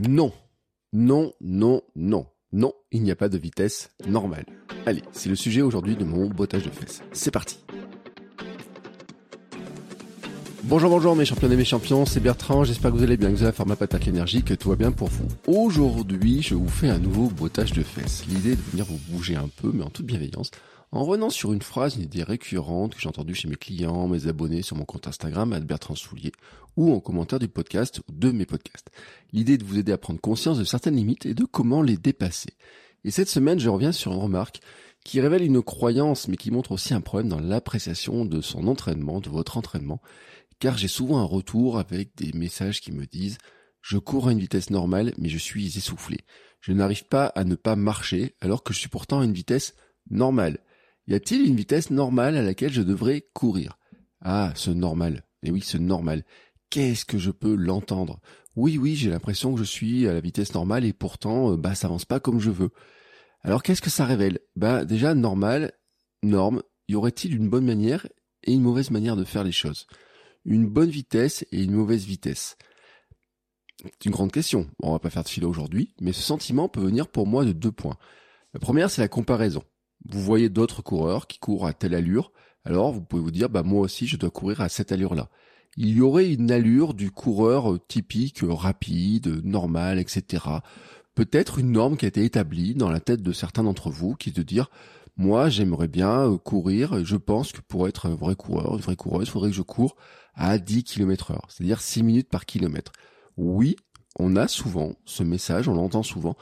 Non, non, non, non, non, il n'y a pas de vitesse normale. Allez, c'est le sujet aujourd'hui de mon bottage de fesses. C'est parti. Bonjour, bonjour mes champions et mes champions, c'est Bertrand, j'espère que vous allez bien, que vous allez faire ma patate l'énergie, que tout va bien pour vous. Aujourd'hui, je vous fais un nouveau bottage de fesses. L'idée est de venir vous bouger un peu, mais en toute bienveillance, en revenant sur une phrase, une idée récurrente que j'ai entendue chez mes clients, mes abonnés sur mon compte Instagram, Bertrand Soulier, ou en commentaire du podcast, ou de mes podcasts. L'idée de vous aider à prendre conscience de certaines limites et de comment les dépasser. Et cette semaine, je reviens sur une remarque qui révèle une croyance, mais qui montre aussi un problème dans l'appréciation de son entraînement, de votre entraînement, car j'ai souvent un retour avec des messages qui me disent je cours à une vitesse normale, mais je suis essoufflé. Je n'arrive pas à ne pas marcher, alors que je suis pourtant à une vitesse normale. Y a-t-il une vitesse normale à laquelle je devrais courir? Ah, ce normal. Et oui, ce normal. Qu'est-ce que je peux l'entendre? Oui, oui, j'ai l'impression que je suis à la vitesse normale et pourtant, euh, bah, ça avance pas comme je veux. Alors, qu'est-ce que ça révèle? Bah, déjà, normal, norme, y aurait-il une bonne manière et une mauvaise manière de faire les choses? Une bonne vitesse et une mauvaise vitesse? C'est une grande question. Bon, on va pas faire de philo aujourd'hui, mais ce sentiment peut venir pour moi de deux points. La première, c'est la comparaison. Vous voyez d'autres coureurs qui courent à telle allure, alors vous pouvez vous dire, bah moi aussi je dois courir à cette allure-là. Il y aurait une allure du coureur typique, rapide, normal, etc. Peut-être une norme qui a été établie dans la tête de certains d'entre vous, qui est de dire, moi j'aimerais bien courir, je pense que pour être un vrai coureur, une vraie coureuse, il faudrait que je cours à 10 km heure, c'est-à-dire 6 minutes par kilomètre. Oui, on a souvent ce message, on l'entend souvent,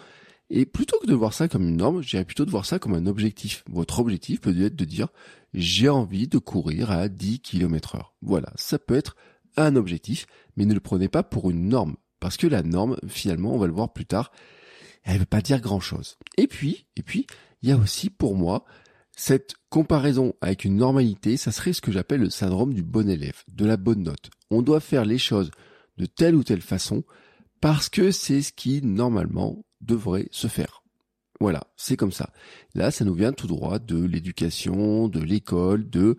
et plutôt que de voir ça comme une norme, j'irais plutôt de voir ça comme un objectif. Votre objectif peut être de dire j'ai envie de courir à 10 km heure. Voilà, ça peut être un objectif, mais ne le prenez pas pour une norme. Parce que la norme, finalement, on va le voir plus tard, elle ne veut pas dire grand chose. Et puis, et puis, il y a aussi pour moi cette comparaison avec une normalité, ça serait ce que j'appelle le syndrome du bon élève, de la bonne note. On doit faire les choses de telle ou telle façon parce que c'est ce qui normalement devrait se faire. Voilà, c'est comme ça. Là, ça nous vient tout droit de l'éducation, de l'école, de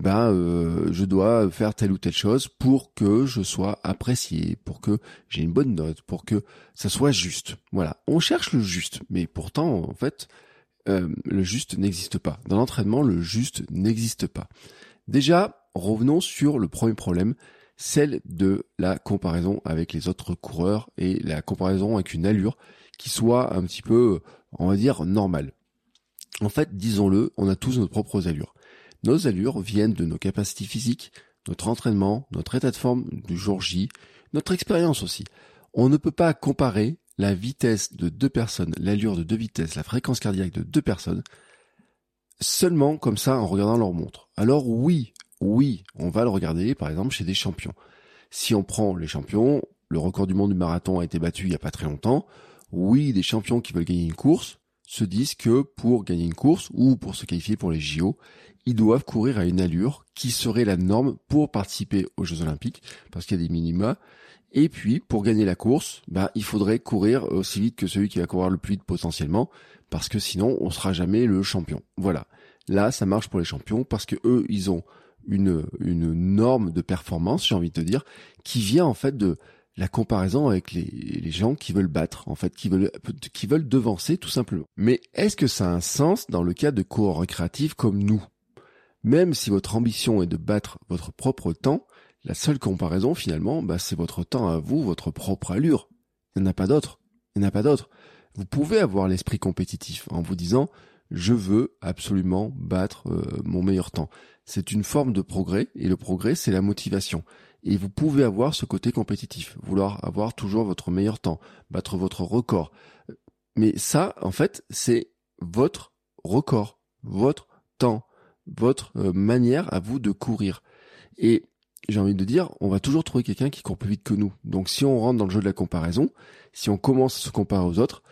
ben euh, je dois faire telle ou telle chose pour que je sois apprécié, pour que j'ai une bonne note, pour que ça soit juste. Voilà, on cherche le juste, mais pourtant en fait, euh, le juste n'existe pas. Dans l'entraînement, le juste n'existe pas. Déjà, revenons sur le premier problème, celle de la comparaison avec les autres coureurs et la comparaison avec une allure qui soit un petit peu, on va dire, normale. En fait, disons-le, on a tous nos propres allures. Nos allures viennent de nos capacités physiques, notre entraînement, notre état de forme du jour J, notre expérience aussi. On ne peut pas comparer la vitesse de deux personnes, l'allure de deux vitesses, la fréquence cardiaque de deux personnes, seulement comme ça en regardant leur montre. Alors oui, oui, on va le regarder par exemple chez des champions. Si on prend les champions, le record du monde du marathon a été battu il n'y a pas très longtemps. Oui, des champions qui veulent gagner une course se disent que pour gagner une course ou pour se qualifier pour les JO, ils doivent courir à une allure qui serait la norme pour participer aux Jeux Olympiques, parce qu'il y a des minima, et puis, pour gagner la course, bah, il faudrait courir aussi vite que celui qui va courir le plus vite potentiellement, parce que sinon, on sera jamais le champion. Voilà. Là, ça marche pour les champions parce que eux, ils ont une, une norme de performance, j'ai envie de te dire, qui vient en fait de la comparaison avec les, gens qui veulent battre, en fait, qui veulent, qui veulent devancer tout simplement. Mais est-ce que ça a un sens dans le cas de coureurs récréatifs comme nous? Même si votre ambition est de battre votre propre temps, la seule comparaison, finalement, bah, c'est votre temps à vous, votre propre allure. Il n'y en a pas d'autre. Il n'y en a pas d'autre. Vous pouvez avoir l'esprit compétitif en vous disant, je veux absolument battre euh, mon meilleur temps. C'est une forme de progrès, et le progrès, c'est la motivation. Et vous pouvez avoir ce côté compétitif, vouloir avoir toujours votre meilleur temps, battre votre record. Mais ça, en fait, c'est votre record, votre temps, votre euh, manière à vous de courir. Et j'ai envie de dire, on va toujours trouver quelqu'un qui court plus vite que nous. Donc si on rentre dans le jeu de la comparaison, si on commence à se comparer aux autres,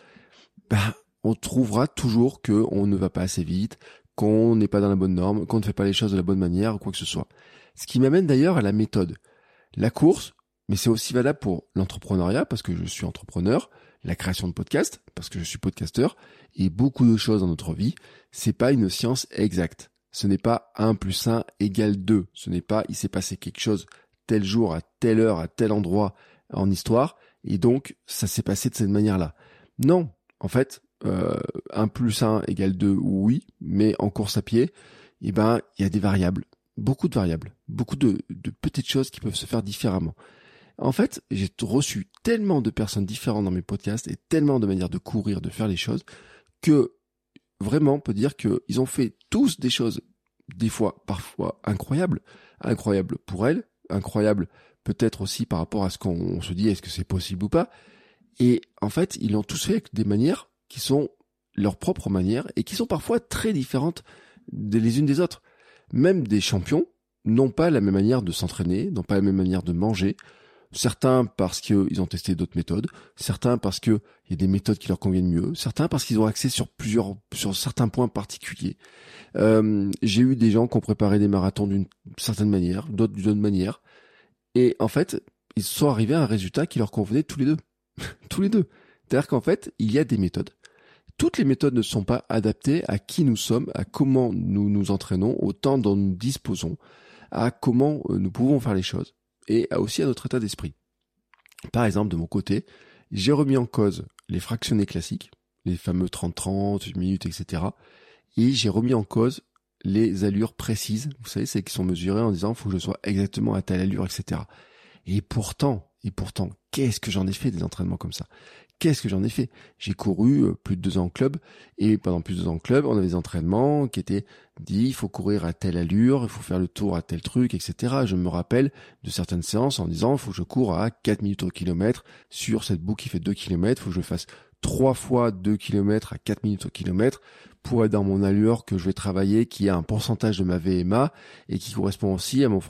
bah, on trouvera toujours que on ne va pas assez vite, qu'on n'est pas dans la bonne norme, qu'on ne fait pas les choses de la bonne manière, ou quoi que ce soit. Ce qui m'amène d'ailleurs à la méthode. La course, mais c'est aussi valable pour l'entrepreneuriat, parce que je suis entrepreneur, la création de podcasts, parce que je suis podcasteur, et beaucoup de choses dans notre vie, c'est pas une science exacte. Ce n'est pas 1 plus 1 égale 2. Ce n'est pas il s'est passé quelque chose tel jour, à telle heure, à tel endroit en histoire, et donc ça s'est passé de cette manière-là. Non, en fait, euh, 1 plus 1 égale 2, oui, mais en course à pied, eh ben, il y a des variables, beaucoup de variables, beaucoup de, de petites choses qui peuvent se faire différemment. En fait, j'ai reçu tellement de personnes différentes dans mes podcasts et tellement de manières de courir, de faire les choses, que vraiment on peut dire qu'ils ont fait tous des choses, des fois, parfois incroyables, incroyables pour elles, incroyables peut-être aussi par rapport à ce qu'on se dit, est-ce que c'est possible ou pas. Et en fait, ils l'ont tous fait avec des manières qui sont leurs propres manières et qui sont parfois très différentes les unes des autres. Même des champions n'ont pas la même manière de s'entraîner, n'ont pas la même manière de manger, Certains parce qu'ils ont testé d'autres méthodes, certains parce qu'il y a des méthodes qui leur conviennent mieux, certains parce qu'ils ont accès sur plusieurs, sur certains points particuliers. Euh, j'ai eu des gens qui ont préparé des marathons d'une certaine manière, d'autres d'une autre manière, et en fait, ils sont arrivés à un résultat qui leur convenait tous les deux, tous les deux. C'est-à-dire qu'en fait, il y a des méthodes. Toutes les méthodes ne sont pas adaptées à qui nous sommes, à comment nous nous entraînons, au temps dont nous disposons, à comment euh, nous pouvons faire les choses et aussi à notre état d'esprit. Par exemple, de mon côté, j'ai remis en cause les fractionnés classiques, les fameux 30-30, minutes, etc. Et j'ai remis en cause les allures précises, vous savez, celles qui sont mesurées en disant, faut que je sois exactement à telle allure, etc. Et pourtant, et pourtant, qu'est-ce que j'en ai fait des entraînements comme ça? Qu'est-ce que j'en ai fait? J'ai couru euh, plus de deux ans en club et pendant plus de deux ans en club, on avait des entraînements qui étaient dit il faut courir à telle allure, il faut faire le tour à tel truc, etc. Je me rappelle de certaines séances en disant il faut que je cours à 4 minutes au kilomètre sur cette boucle qui fait 2 km, il faut que je fasse trois fois 2 km à 4 minutes au kilomètre pour être dans mon allure que je vais travailler qui a un pourcentage de ma VMA et qui correspond aussi à mon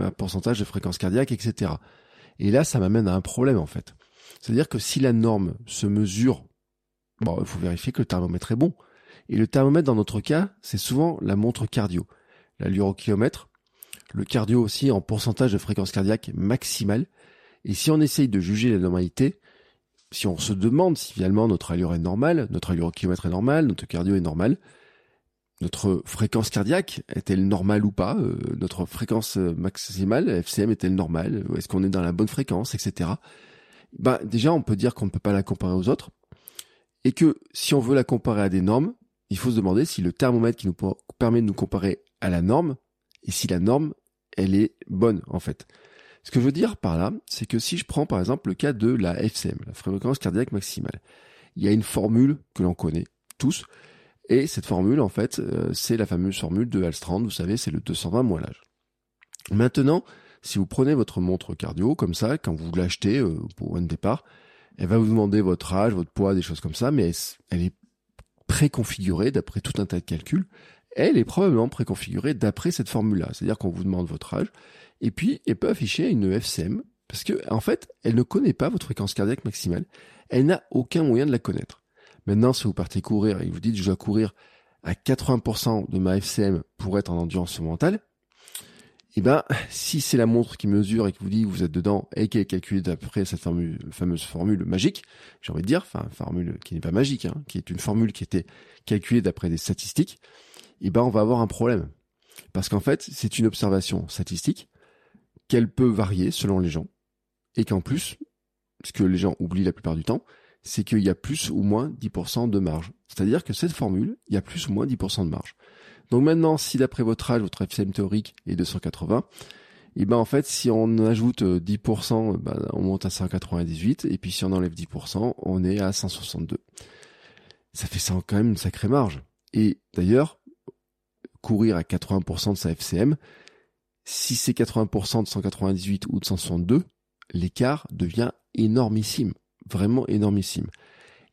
à pourcentage de fréquence cardiaque, etc. Et là, ça m'amène à un problème en fait. C'est-à-dire que si la norme se mesure, bon, il faut vérifier que le thermomètre est bon. Et le thermomètre, dans notre cas, c'est souvent la montre cardio. L'allure au kilomètre, le cardio aussi en pourcentage de fréquence cardiaque maximale. Et si on essaye de juger la normalité, si on se demande si finalement notre allure est normale, notre allure au kilomètre est normale, notre cardio est normal, notre fréquence cardiaque est-elle normale ou pas, euh, notre fréquence maximale, FCM est-elle normale, est-ce qu'on est dans la bonne fréquence, etc bah déjà on peut dire qu'on ne peut pas la comparer aux autres et que si on veut la comparer à des normes, il faut se demander si le thermomètre qui nous permet de nous comparer à la norme et si la norme elle est bonne en fait. Ce que je veux dire par là, c'est que si je prends par exemple le cas de la FCM, la fréquence cardiaque maximale, il y a une formule que l'on connaît tous, et cette formule en fait, euh, c'est la fameuse formule de Alstrand, vous savez, c'est le 220 moins l'âge. Maintenant, si vous prenez votre montre cardio comme ça, quand vous l'achetez euh, pour un départ, elle va vous demander votre âge, votre poids, des choses comme ça, mais elle est préconfigurée d'après tout un tas de calculs. Elle est probablement préconfigurée d'après cette formule-là, c'est-à-dire qu'on vous demande votre âge, et puis elle peut afficher une FCM, parce que en fait, elle ne connaît pas votre fréquence cardiaque maximale, elle n'a aucun moyen de la connaître. Maintenant, si vous partez courir et vous dites je dois courir à 80% de ma FCM pour être en endurance mentale, eh ben, si c'est la montre qui mesure et qui vous dit que vous êtes dedans et qui est calculée d'après cette fameuse formule magique, j'ai envie de dire, enfin, formule qui n'est pas magique, hein, qui est une formule qui était calculée d'après des statistiques, eh ben, on va avoir un problème. Parce qu'en fait, c'est une observation statistique qu'elle peut varier selon les gens et qu'en plus, ce que les gens oublient la plupart du temps, c'est qu'il y a plus ou moins 10% de marge. C'est-à-dire que cette formule, il y a plus ou moins 10% de marge. Donc maintenant, si d'après votre âge, votre FCM théorique est de 180, et ben en fait, si on ajoute 10%, euh, ben, on monte à 198, et puis si on enlève 10%, on est à 162. Ça fait ça quand même une sacrée marge. Et d'ailleurs, courir à 80% de sa FCM, si c'est 80% de 198 ou de 162, l'écart devient énormissime, vraiment énormissime.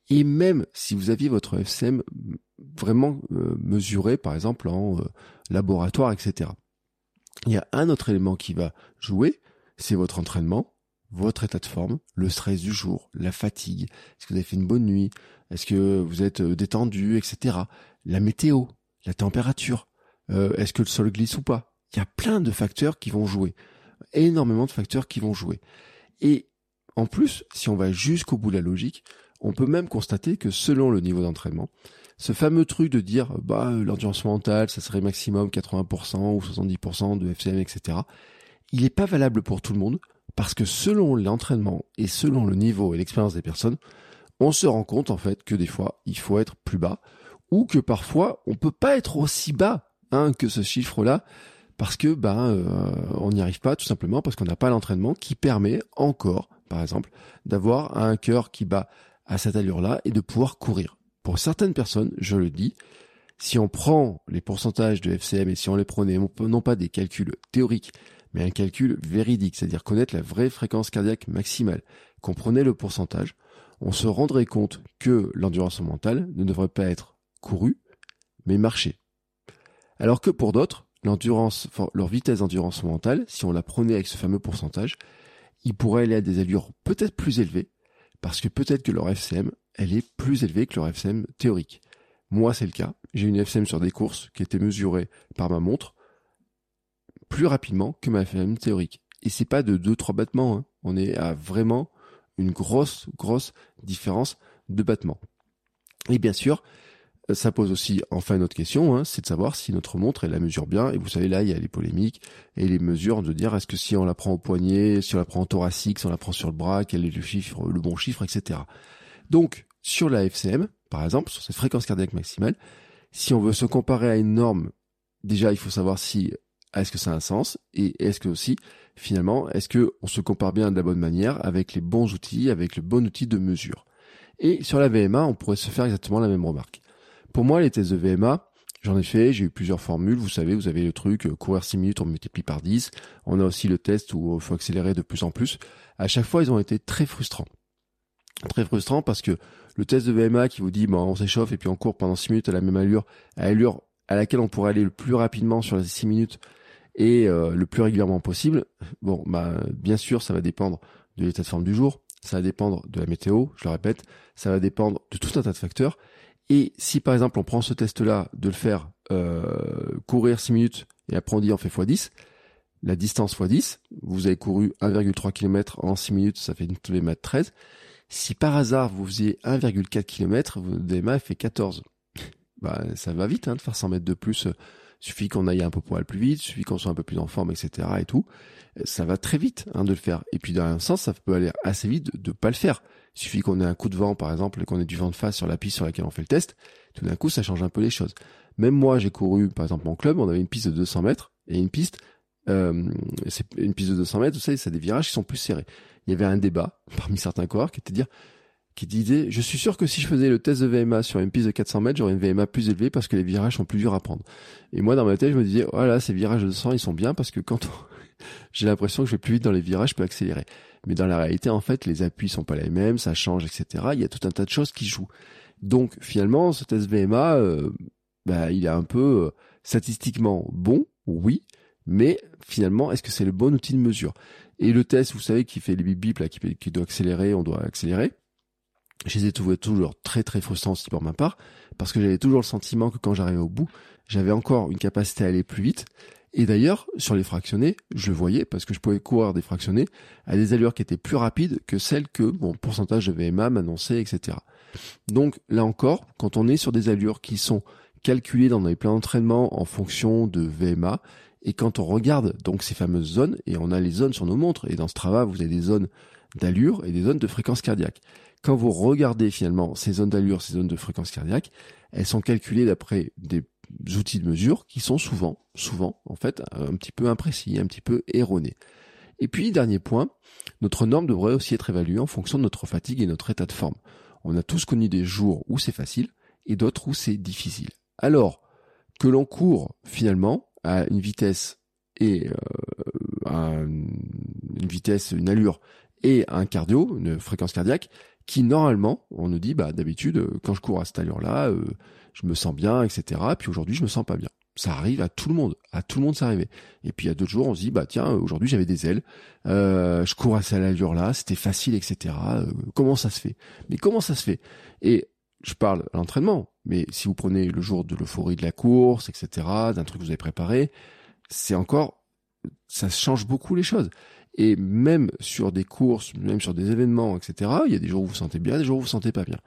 Et même si vous aviez votre FCM vraiment euh, mesuré, par exemple en euh, laboratoire, etc. Il y a un autre élément qui va jouer, c'est votre entraînement, votre état de forme, le stress du jour, la fatigue, est-ce que vous avez fait une bonne nuit, est-ce que vous êtes euh, détendu, etc. La météo, la température, euh, est-ce que le sol glisse ou pas? Il y a plein de facteurs qui vont jouer, énormément de facteurs qui vont jouer. Et en plus, si on va jusqu'au bout de la logique, on peut même constater que selon le niveau d'entraînement, ce fameux truc de dire bah l'endurance mentale, ça serait maximum 80% ou 70% de FCM, etc. Il n'est pas valable pour tout le monde parce que selon l'entraînement et selon le niveau et l'expérience des personnes, on se rend compte en fait que des fois il faut être plus bas ou que parfois on peut pas être aussi bas hein, que ce chiffre-là parce que ben on n'y arrive pas tout simplement parce qu'on n'a pas l'entraînement qui permet encore par exemple d'avoir un cœur qui bat à cette allure-là et de pouvoir courir. Pour certaines personnes, je le dis, si on prend les pourcentages de FCM et si on les prenait non pas des calculs théoriques, mais un calcul véridique, c'est-à-dire connaître la vraie fréquence cardiaque maximale, qu'on prenait le pourcentage, on se rendrait compte que l'endurance mentale ne devrait pas être courue, mais marcher. Alors que pour d'autres, leur vitesse d'endurance mentale, si on la prenait avec ce fameux pourcentage, ils pourraient aller à des allures peut-être plus élevées, parce que peut-être que leur FCM elle est plus élevée que leur FCM théorique. Moi, c'est le cas. J'ai une FCM sur des courses qui était mesurée par ma montre plus rapidement que ma FCM théorique. Et c'est pas de 2-3 battements. Hein. On est à vraiment une grosse, grosse différence de battements. Et bien sûr, ça pose aussi enfin une autre question, hein, c'est de savoir si notre montre elle la mesure bien. Et vous savez là, il y a les polémiques et les mesures de dire est-ce que si on la prend au poignet, si on la prend en thoracique, si on la prend sur le bras, quel est le chiffre, le bon chiffre, etc. Donc sur la FCM, par exemple, sur cette fréquence cardiaque maximale, si on veut se comparer à une norme, déjà il faut savoir si est-ce que ça a un sens et est-ce que aussi finalement est-ce que on se compare bien de la bonne manière avec les bons outils, avec le bon outil de mesure. Et sur la VMA, on pourrait se faire exactement la même remarque. Pour moi, les tests de VMA, j'en ai fait, j'ai eu plusieurs formules, vous savez, vous avez le truc, euh, courir 6 minutes, on multiplie par 10. On a aussi le test où il faut accélérer de plus en plus. À chaque fois, ils ont été très frustrants. Très frustrants parce que le test de VMA qui vous dit bon, on s'échauffe et puis on court pendant 6 minutes à la même allure, à l'allure à laquelle on pourrait aller le plus rapidement sur les 6 minutes et euh, le plus régulièrement possible. Bon, bah bien sûr, ça va dépendre de l'état de forme du jour, ça va dépendre de la météo, je le répète, ça va dépendre de tout un tas de facteurs. Et si par exemple on prend ce test-là de le faire euh, courir 6 minutes et après on dit on fait x10, la distance x10, vous avez couru 1,3 km en 6 minutes, ça fait une VMA de 13. Si par hasard vous faisiez 1,4 km, votre DMA fait 14. bah, ça va vite hein, de faire 100 mètres de plus. Suffit qu'on aille un peu aller plus vite, suffit qu'on soit un peu plus en forme, etc. et tout. Ça va très vite hein, de le faire. Et puis dans un sens, ça peut aller assez vite de ne pas le faire. Il suffit qu'on ait un coup de vent, par exemple, et qu'on ait du vent de face sur la piste sur laquelle on fait le test. Tout d'un coup, ça change un peu les choses. Même moi, j'ai couru, par exemple, en club, on avait une piste de 200 mètres et une piste, euh, c'est une piste de 200 mètres, vous savez, c'est des virages qui sont plus serrés il y avait un débat parmi certains coureurs qui était dire qui disait je suis sûr que si je faisais le test de VMA sur une piste de 400 mètres j'aurais une VMA plus élevée parce que les virages sont plus durs à prendre et moi dans ma tête je me disais voilà ces virages de 200 ils sont bien parce que quand j'ai l'impression que je vais plus vite dans les virages je peux accélérer mais dans la réalité en fait les appuis sont pas les mêmes ça change etc il y a tout un tas de choses qui jouent donc finalement ce test VMA euh, bah, il est un peu euh, statistiquement bon oui mais finalement est-ce que c'est le bon outil de mesure? Et le test, vous savez, qui fait les bip bip là, qui, qui doit accélérer, on doit accélérer. Je les ai trouvés toujours très très frustrants aussi pour ma part, parce que j'avais toujours le sentiment que quand j'arrivais au bout, j'avais encore une capacité à aller plus vite. Et d'ailleurs, sur les fractionnés, je le voyais parce que je pouvais courir des fractionnés à des allures qui étaient plus rapides que celles que mon pourcentage de VMA m'annonçait, etc. Donc là encore, quand on est sur des allures qui sont calculées dans les plans d'entraînement en fonction de VMA, et quand on regarde donc ces fameuses zones, et on a les zones sur nos montres, et dans ce travail, vous avez des zones d'allure et des zones de fréquence cardiaque. Quand vous regardez finalement ces zones d'allure, ces zones de fréquence cardiaque, elles sont calculées d'après des outils de mesure qui sont souvent, souvent, en fait, un petit peu imprécis, un petit peu erronés. Et puis, dernier point, notre norme devrait aussi être évaluée en fonction de notre fatigue et notre état de forme. On a tous connu des jours où c'est facile et d'autres où c'est difficile. Alors, que l'on court finalement, à une vitesse et euh, une vitesse, une allure et un cardio, une fréquence cardiaque, qui normalement, on nous dit, bah d'habitude, quand je cours à cette allure-là, euh, je me sens bien, etc. Puis aujourd'hui, je me sens pas bien. Ça arrive à tout le monde. À tout le monde, ça arrive. Et puis, il y a d'autres jours, on se dit, bah, tiens, aujourd'hui, j'avais des ailes. Euh, je cours à cette allure-là. C'était facile, etc. Euh, comment ça se fait? Mais comment ça se fait? Et je parle à l'entraînement. Mais si vous prenez le jour de l'euphorie de la course, etc., d'un truc que vous avez préparé, c'est encore, ça change beaucoup les choses. Et même sur des courses, même sur des événements, etc., il y a des jours où vous vous sentez bien, des jours où vous vous sentez pas bien.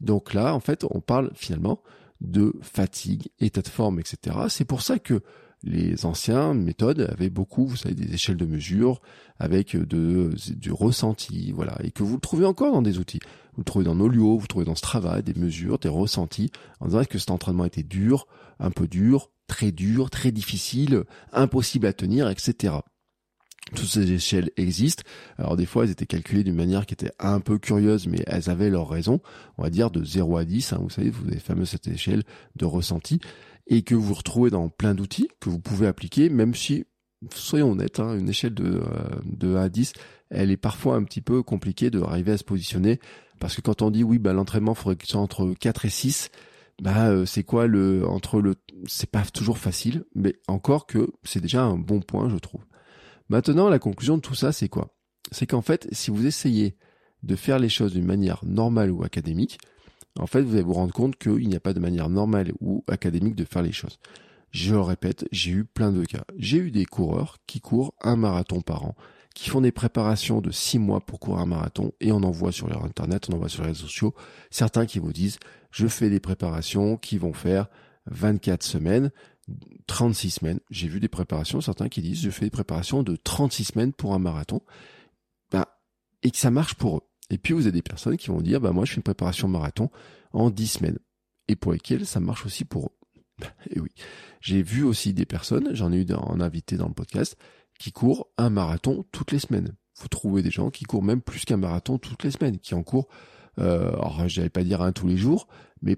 Donc là, en fait, on parle finalement de fatigue, état de forme, etc. C'est pour ça que les anciens méthodes avaient beaucoup, vous savez, des échelles de mesure avec de, du ressenti, voilà, et que vous le trouvez encore dans des outils. Vous le trouvez dans Nolio, vous le trouvez dans Strava, des mesures, des ressentis, en disant que cet entraînement était dur, un peu dur, très dur, très difficile, impossible à tenir, etc. Toutes ces échelles existent. Alors des fois, elles étaient calculées d'une manière qui était un peu curieuse, mais elles avaient leur raison. On va dire de 0 à 10, hein, vous savez, vous avez fameux cette échelle de ressenti, et que vous retrouvez dans plein d'outils que vous pouvez appliquer, même si, soyons honnêtes, hein, une échelle de, euh, de 1 à 10, elle est parfois un petit peu compliquée de arriver à se positionner, parce que quand on dit oui, bah, l'entraînement faudrait qu'il soit entre 4 et 6, bah euh, c'est quoi le entre le c'est pas toujours facile mais encore que c'est déjà un bon point je trouve Maintenant, la conclusion de tout ça, c'est quoi? C'est qu'en fait, si vous essayez de faire les choses d'une manière normale ou académique, en fait, vous allez vous rendre compte qu'il n'y a pas de manière normale ou académique de faire les choses. Je le répète, j'ai eu plein de cas. J'ai eu des coureurs qui courent un marathon par an, qui font des préparations de six mois pour courir un marathon, et on en voit sur leur internet, on en voit sur les réseaux sociaux, certains qui vous disent, je fais des préparations qui vont faire 24 semaines, 36 semaines. J'ai vu des préparations, certains qui disent je fais des préparations de 36 semaines pour un marathon. Bah, et que ça marche pour eux. Et puis vous avez des personnes qui vont dire bah moi je fais une préparation marathon en 10 semaines. Et pour lesquelles ça marche aussi pour eux. et oui. J'ai vu aussi des personnes, j'en ai eu en invité dans le podcast, qui courent un marathon toutes les semaines. Vous trouvez des gens qui courent même plus qu'un marathon toutes les semaines, qui en courent, euh, alors j'allais pas dire un tous les jours, mais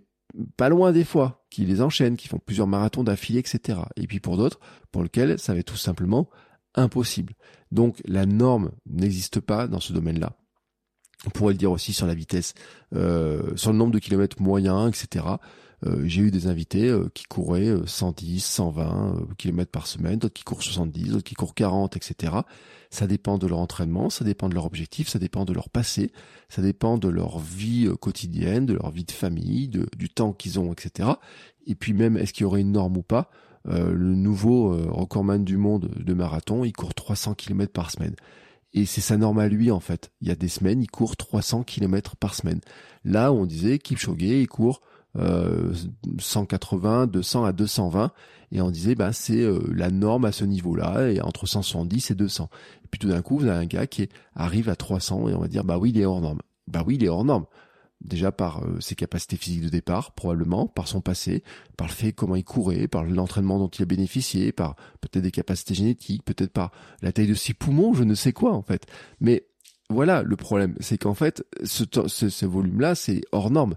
pas loin des fois, qui les enchaînent, qui font plusieurs marathons d'affilée, etc. Et puis pour d'autres, pour lesquels ça va être tout simplement impossible. Donc la norme n'existe pas dans ce domaine-là. On pourrait le dire aussi sur la vitesse, euh, sur le nombre de kilomètres moyens, etc. Euh, j'ai eu des invités euh, qui couraient 110, 120 km par semaine, d'autres qui courent 70, d'autres qui courent 40, etc. Ça dépend de leur entraînement, ça dépend de leur objectif, ça dépend de leur passé, ça dépend de leur vie quotidienne, de leur vie de famille, du temps qu'ils ont, etc. Et puis même, est-ce qu'il y aurait une norme ou pas? Le nouveau recordman du monde de marathon, il court 300 km par semaine. Et c'est sa norme à lui, en fait. Il y a des semaines, il court 300 km par semaine. Là, on disait Kipchoge, il court 180, 200 à 220, et on disait bah c'est euh, la norme à ce niveau-là, et entre 170 et 200. Et puis tout d'un coup, vous avez un gars qui arrive à 300 et on va dire bah oui il est hors norme. Bah oui il est hors norme. Déjà par euh, ses capacités physiques de départ, probablement, par son passé, par le fait comment il courait, par l'entraînement dont il a bénéficié, par peut-être des capacités génétiques, peut-être par la taille de ses poumons, je ne sais quoi en fait. Mais voilà le problème, c'est qu'en fait ce, ce, ce volume-là c'est hors norme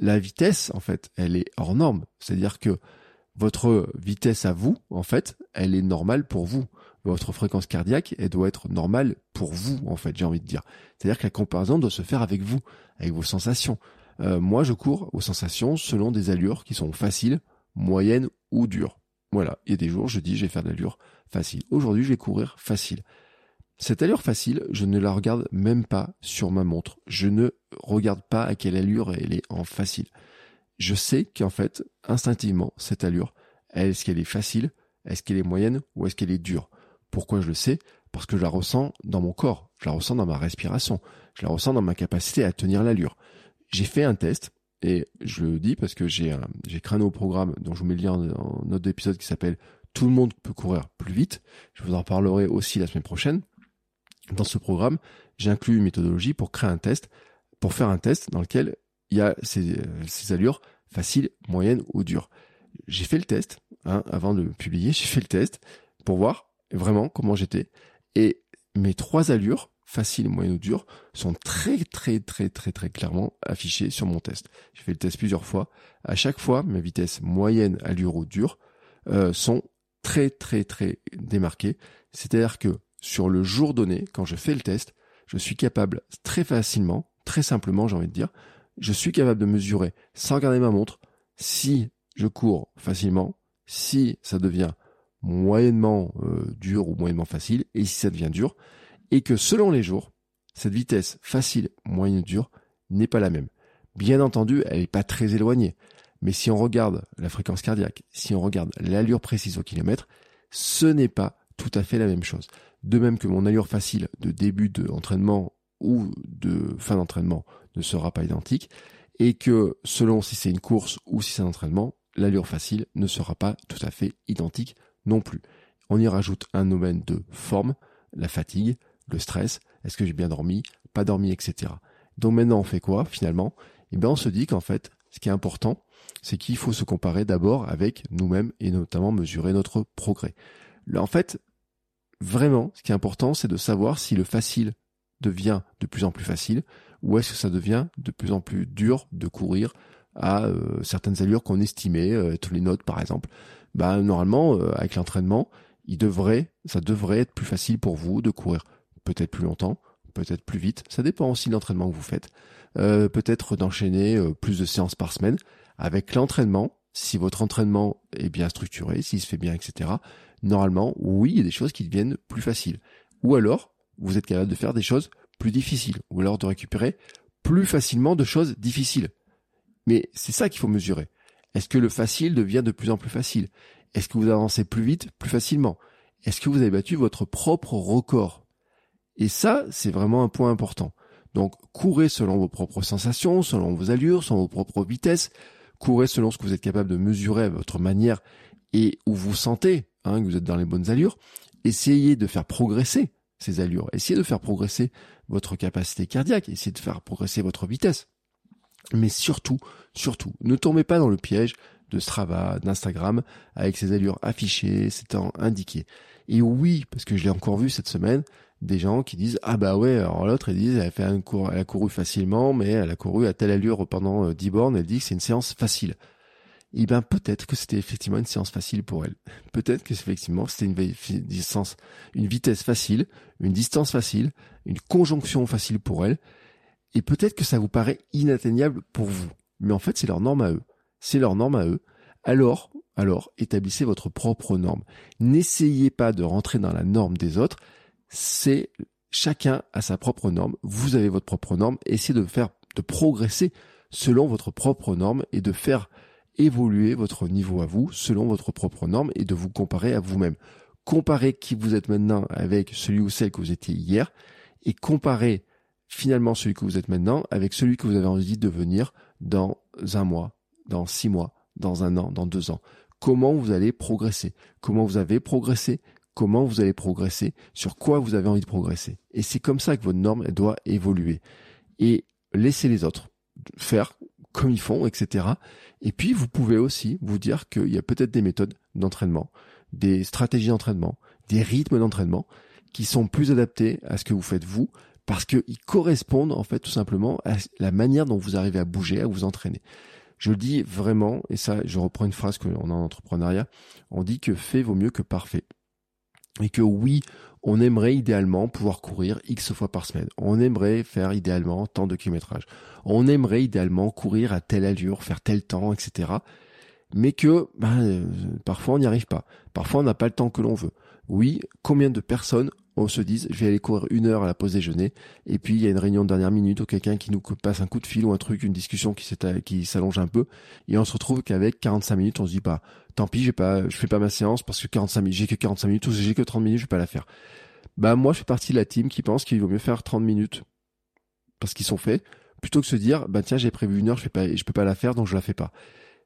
la vitesse, en fait, elle est hors norme. C'est-à-dire que votre vitesse à vous, en fait, elle est normale pour vous. Votre fréquence cardiaque, elle doit être normale pour vous, en fait, j'ai envie de dire. C'est-à-dire que la comparaison doit se faire avec vous, avec vos sensations. Euh, moi, je cours aux sensations selon des allures qui sont faciles, moyennes ou dures. Voilà. Il y a des jours, je dis, je vais faire de l'allure facile. Aujourd'hui, je vais courir facile. Cette allure facile, je ne la regarde même pas sur ma montre. Je ne regarde pas à quelle allure elle est en facile. Je sais qu'en fait, instinctivement, cette allure, est-ce qu'elle est facile, est-ce qu'elle est moyenne ou est-ce qu'elle est dure? Pourquoi je le sais? Parce que je la ressens dans mon corps, je la ressens dans ma respiration, je la ressens dans ma capacité à tenir l'allure. J'ai fait un test et je le dis parce que j'ai j'ai créé un nouveau programme dont je vous mets le lien dans notre épisode qui s'appelle Tout le monde peut courir plus vite. Je vous en parlerai aussi la semaine prochaine. Dans ce programme, j'inclus une méthodologie pour créer un test, pour faire un test dans lequel il y a ces, ces allures faciles, moyennes ou dures. J'ai fait le test, hein, avant de publier, j'ai fait le test pour voir vraiment comment j'étais. Et mes trois allures, faciles, moyennes ou dures, sont très très très très très clairement affichées sur mon test. J'ai fait le test plusieurs fois. À chaque fois, mes vitesses moyennes, allure ou dure euh, sont très très très démarquées. C'est-à-dire que sur le jour donné, quand je fais le test, je suis capable très facilement, très simplement, j'ai envie de dire, je suis capable de mesurer sans regarder ma montre si je cours facilement, si ça devient moyennement euh, dur ou moyennement facile, et si ça devient dur, et que selon les jours, cette vitesse facile, moyenne, dure n'est pas la même. Bien entendu, elle n'est pas très éloignée. Mais si on regarde la fréquence cardiaque, si on regarde l'allure précise au kilomètre, ce n'est pas tout à fait la même chose. De même que mon allure facile de début d'entraînement ou de fin d'entraînement ne sera pas identique, et que selon si c'est une course ou si c'est un entraînement, l'allure facile ne sera pas tout à fait identique non plus. On y rajoute un domaine de forme, la fatigue, le stress, est-ce que j'ai bien dormi, pas dormi, etc. Donc maintenant on fait quoi finalement? Eh bien on se dit qu'en fait, ce qui est important, c'est qu'il faut se comparer d'abord avec nous-mêmes et notamment mesurer notre progrès. Là, en fait, vraiment, ce qui est important, c'est de savoir si le facile devient de plus en plus facile ou est-ce que ça devient de plus en plus dur de courir à euh, certaines allures qu'on estimait, euh, tous les notes par exemple. Bah normalement, euh, avec l'entraînement, il devrait, ça devrait être plus facile pour vous de courir peut-être plus longtemps, peut-être plus vite. Ça dépend aussi de l'entraînement que vous faites. peut-être d'enchaîner plus de séances par semaine. Avec l'entraînement, si votre entraînement est bien structuré, s'il se fait bien, etc., normalement, oui, il y a des choses qui deviennent plus faciles. Ou alors, vous êtes capable de faire des choses plus difficiles, ou alors de récupérer plus facilement de choses difficiles. Mais c'est ça qu'il faut mesurer. Est-ce que le facile devient de plus en plus facile? Est-ce que vous avancez plus vite, plus facilement? Est-ce que vous avez battu votre propre record? Et ça, c'est vraiment un point important. Donc, courez selon vos propres sensations, selon vos allures, selon vos propres vitesses. Courez selon ce que vous êtes capable de mesurer à votre manière et où vous sentez hein, que vous êtes dans les bonnes allures. Essayez de faire progresser ces allures. Essayez de faire progresser votre capacité cardiaque. Essayez de faire progresser votre vitesse. Mais surtout, surtout, ne tombez pas dans le piège de Strava, d'Instagram, avec ses allures affichées, ses temps indiqués. Et oui, parce que je l'ai encore vu cette semaine, des gens qui disent ah bah ouais alors l'autre ils disent elle a un cours elle a couru facilement mais elle a couru à telle allure pendant 10 euh, bornes elle dit que c'est une séance facile et eh ben peut-être que c'était effectivement une séance facile pour elle. Peut-être que effectivement c'était une distance une vitesse facile une distance facile une conjonction facile pour elle et peut-être que ça vous paraît inatteignable pour vous. Mais en fait, c'est leur norme à eux. C'est leur norme à eux. Alors, alors, établissez votre propre norme. N'essayez pas de rentrer dans la norme des autres. C'est chacun a sa propre norme. Vous avez votre propre norme. Essayez de faire, de progresser selon votre propre norme et de faire évoluer votre niveau à vous selon votre propre norme et de vous comparer à vous-même. Comparez qui vous êtes maintenant avec celui ou celle que vous étiez hier et comparez finalement celui que vous êtes maintenant avec celui que vous avez envie de devenir dans un mois, dans six mois, dans un an, dans deux ans. Comment vous allez progresser? Comment vous avez progressé? Comment vous allez progresser? Sur quoi vous avez envie de progresser? Et c'est comme ça que votre norme doit évoluer. Et laissez les autres faire comme ils font, etc. Et puis vous pouvez aussi vous dire qu'il y a peut-être des méthodes d'entraînement, des stratégies d'entraînement, des rythmes d'entraînement qui sont plus adaptés à ce que vous faites vous, parce qu'ils correspondent en fait tout simplement à la manière dont vous arrivez à bouger, à vous entraîner. Je le dis vraiment, et ça je reprends une phrase qu'on a en entrepreneuriat, on dit que fait vaut mieux que parfait. Et que oui, on aimerait idéalement pouvoir courir X fois par semaine. On aimerait faire idéalement tant de kilométrage. On aimerait idéalement courir à telle allure, faire tel temps, etc. Mais que ben, euh, parfois on n'y arrive pas. Parfois on n'a pas le temps que l'on veut. Oui, combien de personnes on se dise je vais aller courir une heure à la pause déjeuner et puis il y a une réunion de dernière minute ou quelqu'un qui nous passe un coup de fil ou un truc, une discussion qui s'allonge un peu et on se retrouve qu'avec 45 minutes on se dit pas tant pis j'ai pas je fais pas ma séance parce que 45 minutes j'ai que 45 minutes ou j'ai que 30 minutes je vais pas la faire. Bah moi je fais partie de la team qui pense qu'il vaut mieux faire 30 minutes parce qu'ils sont faits plutôt que se dire bah tiens j'ai prévu une heure je fais pas je peux pas la faire donc je la fais pas.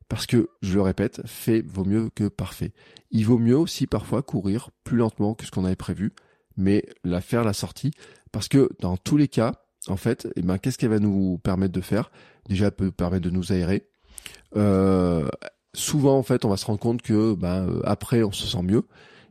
Parce que, je le répète, fait vaut mieux que parfait. Il vaut mieux aussi parfois courir plus lentement que ce qu'on avait prévu, mais la faire la sortie parce que dans tous les cas, en fait, eh ben, qu'est-ce qu'elle va nous permettre de faire? Déjà, elle peut permettre de nous aérer. Euh, souvent, en fait, on va se rendre compte que ben, euh, après, on se sent mieux.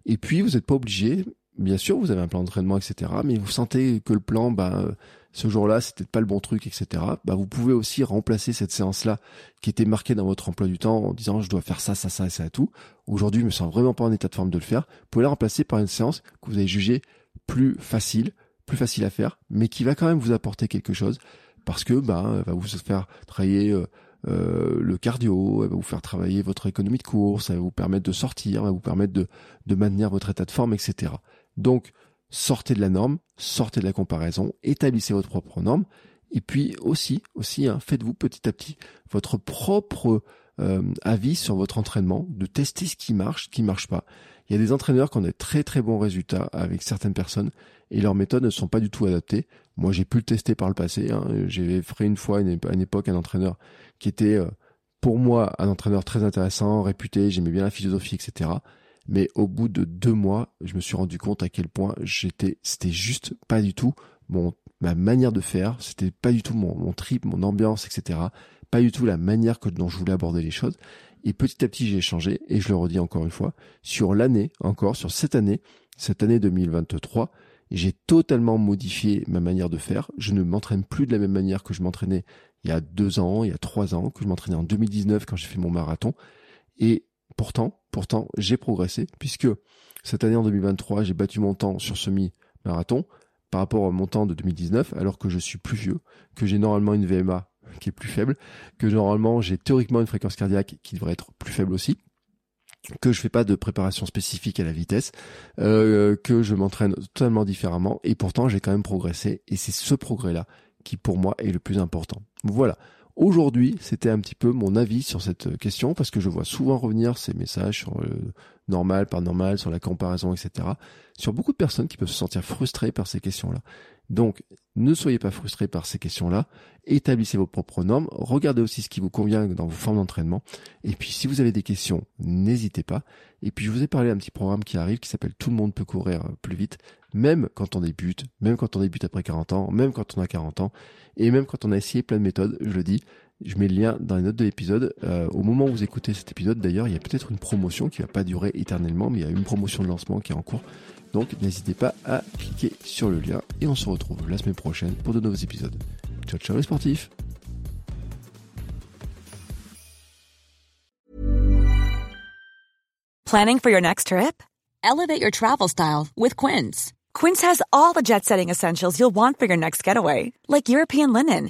Et puis, vous n'êtes pas obligé. Bien sûr, vous avez un plan d'entraînement, etc. Mais vous sentez que le plan, ben, ce jour-là, c'était pas le bon truc, etc. Bah, vous pouvez aussi remplacer cette séance-là qui était marquée dans votre emploi du temps en disant je dois faire ça, ça, ça et ça tout. Aujourd'hui, je me sens vraiment pas en état de forme de le faire. Vous pouvez la remplacer par une séance que vous avez jugée plus facile, plus facile à faire, mais qui va quand même vous apporter quelque chose parce que bah va vous faire travailler euh, euh, le cardio, elle va vous faire travailler votre économie de course, elle va vous permettre de sortir, elle va vous permettre de, de maintenir votre état de forme, etc. Donc, sortez de la norme, sortez de la comparaison, établissez votre propre norme, et puis aussi, aussi, hein, faites-vous petit à petit votre propre euh, avis sur votre entraînement, de tester ce qui marche, ce qui marche pas. Il y a des entraîneurs qui ont des très très bons résultats avec certaines personnes et leurs méthodes ne sont pas du tout adaptées. Moi, j'ai pu le tester par le passé. Hein. J'ai fait une fois, à une époque, un entraîneur qui était, euh, pour moi, un entraîneur très intéressant, réputé, j'aimais bien la philosophie, etc. Mais au bout de deux mois, je me suis rendu compte à quel point j'étais, c'était juste pas du tout mon ma manière de faire, c'était pas du tout mon, mon trip, mon ambiance, etc. Pas du tout la manière que dont je voulais aborder les choses. Et petit à petit, j'ai changé, et je le redis encore une fois, sur l'année, encore, sur cette année, cette année 2023, j'ai totalement modifié ma manière de faire. Je ne m'entraîne plus de la même manière que je m'entraînais il y a deux ans, il y a trois ans, que je m'entraînais en 2019 quand j'ai fait mon marathon. Et pourtant, pourtant, j'ai progressé, puisque cette année en 2023, j'ai battu mon temps sur semi-marathon par rapport à mon temps de 2019, alors que je suis plus vieux, que j'ai normalement une VMA qui est plus faible, que normalement j'ai théoriquement une fréquence cardiaque qui devrait être plus faible aussi, que je fais pas de préparation spécifique à la vitesse, euh, que je m'entraîne totalement différemment, et pourtant j'ai quand même progressé, et c'est ce progrès-là qui pour moi est le plus important. Voilà. Aujourd'hui, c'était un petit peu mon avis sur cette question parce que je vois souvent revenir ces messages sur le normal, pas normal, sur la comparaison, etc. Sur beaucoup de personnes qui peuvent se sentir frustrées par ces questions-là. Donc, ne soyez pas frustrés par ces questions-là. Établissez vos propres normes. Regardez aussi ce qui vous convient dans vos formes d'entraînement. Et puis, si vous avez des questions, n'hésitez pas. Et puis, je vous ai parlé d'un petit programme qui arrive qui s'appelle Tout le monde peut courir plus vite. Même quand on débute, même quand on débute après 40 ans, même quand on a 40 ans, et même quand on a essayé plein de méthodes, je le dis, je mets le lien dans les notes de l'épisode. Euh, au moment où vous écoutez cet épisode, d'ailleurs, il y a peut-être une promotion qui va pas durer éternellement, mais il y a une promotion de lancement qui est en cours donc n'hésitez pas à cliquer sur le lien et on se retrouve la semaine prochaine pour de nouveaux épisodes. Ciao ciao les sportifs Planning for your next trip? Elevate your travel style with Quince. Quince has all the jet-setting essentials you'll want for your next getaway, like European linen,